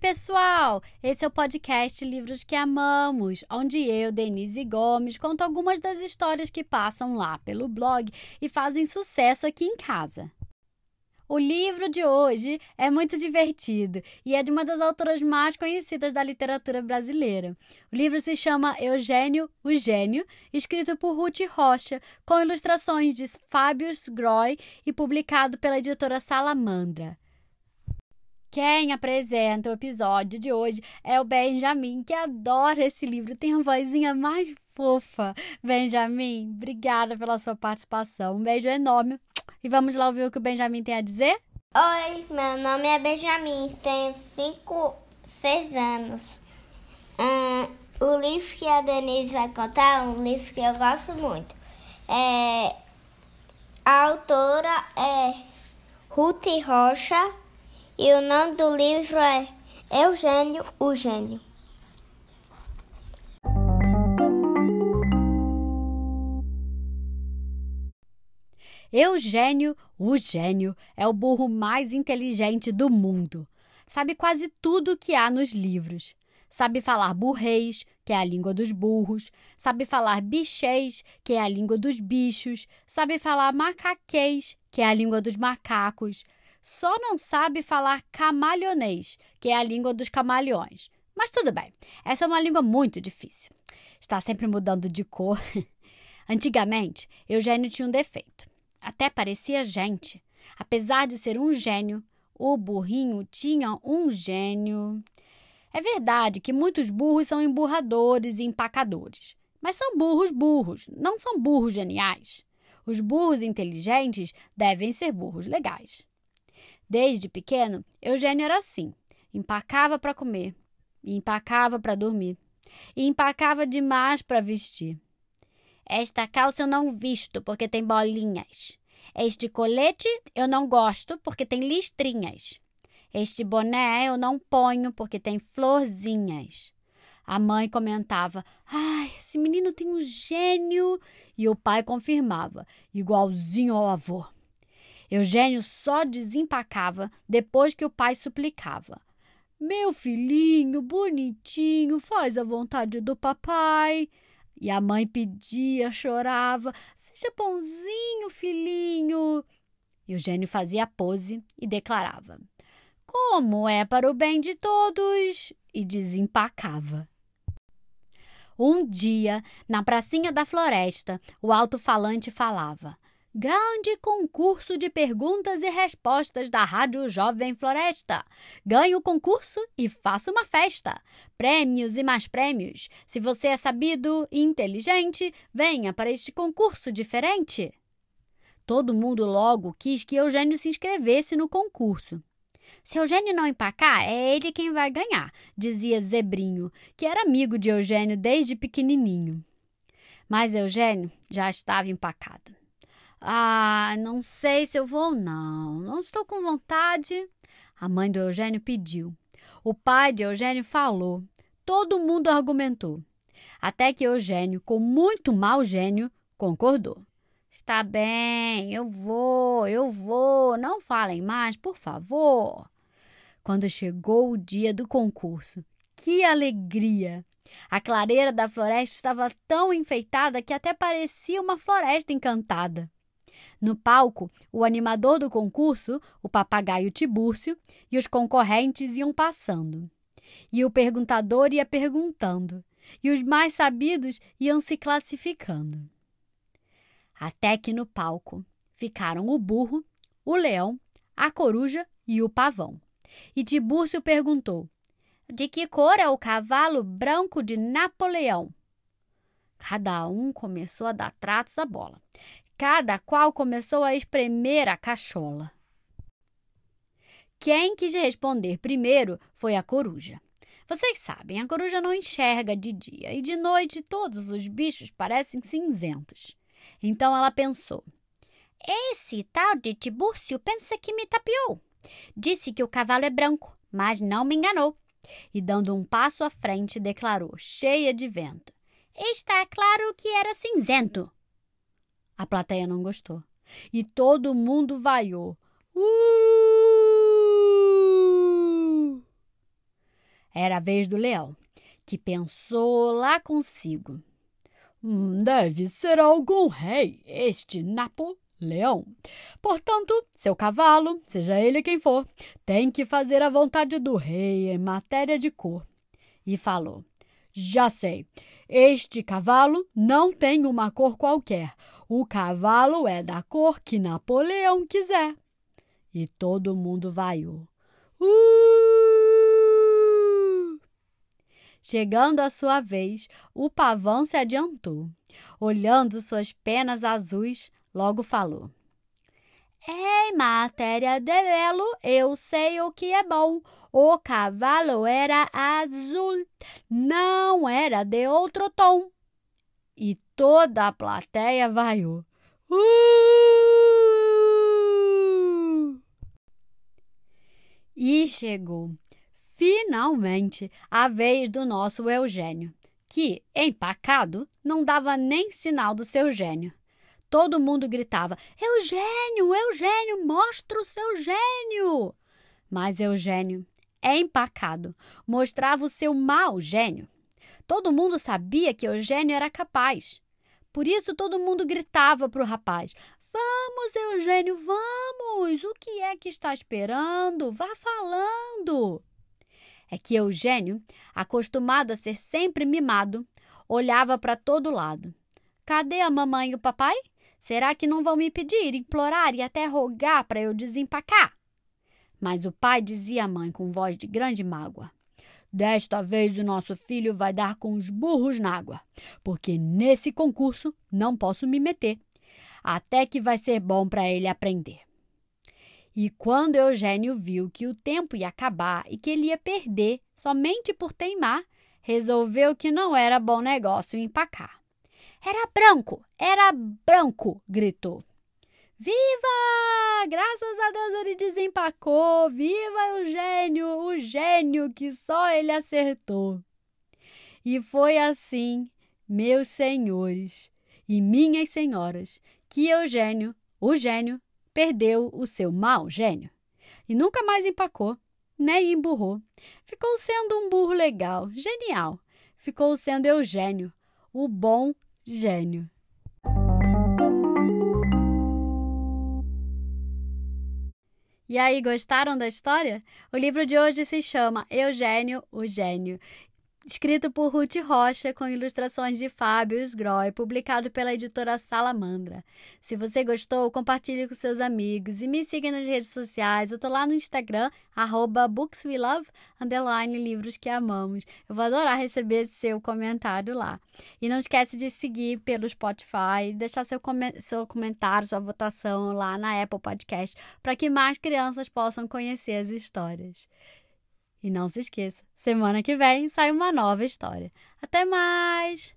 pessoal! Esse é o podcast Livros que Amamos, onde eu, Denise Gomes, conto algumas das histórias que passam lá pelo blog e fazem sucesso aqui em casa. O livro de hoje é muito divertido e é de uma das autoras mais conhecidas da literatura brasileira. O livro se chama Eugênio, o Gênio, escrito por Ruth Rocha, com ilustrações de Fábio Groy e publicado pela editora Salamandra. Quem apresenta o episódio de hoje é o Benjamin, que adora esse livro, tem a vozinha mais fofa. Benjamin, obrigada pela sua participação. Um beijo enorme. E vamos lá ouvir o que o Benjamin tem a dizer? Oi, meu nome é Benjamin, tenho 5, 6 anos. Hum, o livro que a Denise vai contar é um livro que eu gosto muito. É, a autora é Ruth Rocha e o nome do livro é Eugênio, o Gênio. Eugênio, o gênio, é o burro mais inteligente do mundo. Sabe quase tudo o que há nos livros. Sabe falar burrês, que é a língua dos burros. Sabe falar bichês, que é a língua dos bichos. Sabe falar macaquês, que é a língua dos macacos só não sabe falar camaleonês, que é a língua dos camaleões. Mas tudo bem, essa é uma língua muito difícil. Está sempre mudando de cor. Antigamente, Eugênio tinha um defeito. Até parecia gente. Apesar de ser um gênio, o burrinho tinha um gênio. É verdade que muitos burros são emburradores e empacadores. Mas são burros burros, não são burros geniais. Os burros inteligentes devem ser burros legais. Desde pequeno, Eugênio era assim: empacava para comer, empacava para dormir, e empacava demais para vestir. Esta calça eu não visto porque tem bolinhas. Este colete eu não gosto porque tem listrinhas. Este boné eu não ponho porque tem florzinhas. A mãe comentava: Ai, esse menino tem um gênio. E o pai confirmava: igualzinho ao avô. Eugênio só desempacava depois que o pai suplicava. Meu filhinho, bonitinho, faz a vontade do papai. E a mãe pedia, chorava: Seja bonzinho, filhinho. Eugênio fazia pose e declarava: Como é para o bem de todos? E desempacava. Um dia, na pracinha da floresta, o alto-falante falava: Grande concurso de perguntas e respostas da Rádio Jovem Floresta. Ganhe o concurso e faça uma festa. Prêmios e mais prêmios. Se você é sabido e inteligente, venha para este concurso diferente. Todo mundo logo quis que Eugênio se inscrevesse no concurso. Se Eugênio não empacar, é ele quem vai ganhar, dizia Zebrinho, que era amigo de Eugênio desde pequenininho. Mas Eugênio já estava empacado. Ah, não sei se eu vou, não. Não estou com vontade. A mãe do Eugênio pediu. O pai de Eugênio falou. Todo mundo argumentou. Até que Eugênio, com muito mau gênio, concordou. Está bem, eu vou, eu vou. Não falem mais, por favor. Quando chegou o dia do concurso, que alegria! A clareira da floresta estava tão enfeitada que até parecia uma floresta encantada. No palco, o animador do concurso, o papagaio Tibúrcio, e os concorrentes iam passando. E o perguntador ia perguntando, e os mais sabidos iam se classificando. Até que no palco ficaram o burro, o leão, a coruja e o pavão. E Tibúrcio perguntou: De que cor é o cavalo branco de Napoleão? Cada um começou a dar tratos à bola. Cada qual começou a espremer a cachola. Quem quis responder primeiro foi a coruja. Vocês sabem, a coruja não enxerga de dia e de noite todos os bichos parecem cinzentos. Então ela pensou: Esse tal de Tibúrcio pensa que me tapeou. Disse que o cavalo é branco, mas não me enganou. E dando um passo à frente, declarou, cheia de vento: Está claro que era cinzento. A plateia não gostou. E todo mundo vaiou. Uh! Era a vez do leão, que pensou lá consigo. Hum, deve ser algum rei, este Napoleão. Portanto, seu cavalo, seja ele quem for, tem que fazer a vontade do rei em matéria de cor. E falou: Já sei, este cavalo não tem uma cor qualquer. O cavalo é da cor que Napoleão quiser. E todo mundo vaiou. Uh! Chegando a sua vez, o pavão se adiantou. Olhando suas penas azuis, logo falou: Em matéria de velo, eu sei o que é bom. O cavalo era azul, não era de outro tom. E toda a plateia vaiou. Uh! E chegou, finalmente, a vez do nosso Eugênio, que, empacado, não dava nem sinal do seu gênio. Todo mundo gritava: Eugênio, Eugênio, mostra o seu gênio! Mas Eugênio empacado, mostrava o seu mau gênio. Todo mundo sabia que Eugênio era capaz. Por isso todo mundo gritava para o rapaz: Vamos, Eugênio, vamos! O que é que está esperando? Vá falando! É que Eugênio, acostumado a ser sempre mimado, olhava para todo lado. Cadê a mamãe e o papai? Será que não vão me pedir, implorar e até rogar para eu desempacar? Mas o pai dizia à mãe com voz de grande mágoa: Desta vez o nosso filho vai dar com os burros na água, porque nesse concurso não posso me meter. Até que vai ser bom para ele aprender. E quando Eugênio viu que o tempo ia acabar e que ele ia perder somente por teimar, resolveu que não era bom negócio empacar. Era branco, era branco, gritou. Viva! Graças a Deus ele desempacou! Viva o gênio, o gênio que só ele acertou! E foi assim, meus senhores e minhas senhoras, que Eugênio, o gênio, perdeu o seu mau gênio. E nunca mais empacou, nem emburrou. Ficou sendo um burro legal, genial. Ficou sendo Eugênio, o bom gênio. E aí, gostaram da história? O livro de hoje se chama Eugênio, o Gênio escrito por Ruth Rocha, com ilustrações de Fábio Sgroy, publicado pela editora Salamandra. Se você gostou, compartilhe com seus amigos e me siga nas redes sociais. Eu tô lá no Instagram, arroba bookswelove, underline livros que amamos. Eu vou adorar receber seu comentário lá. E não esquece de seguir pelo Spotify, deixar seu, com seu comentário, sua votação lá na Apple Podcast, para que mais crianças possam conhecer as histórias. E não se esqueça, semana que vem sai uma nova história. Até mais!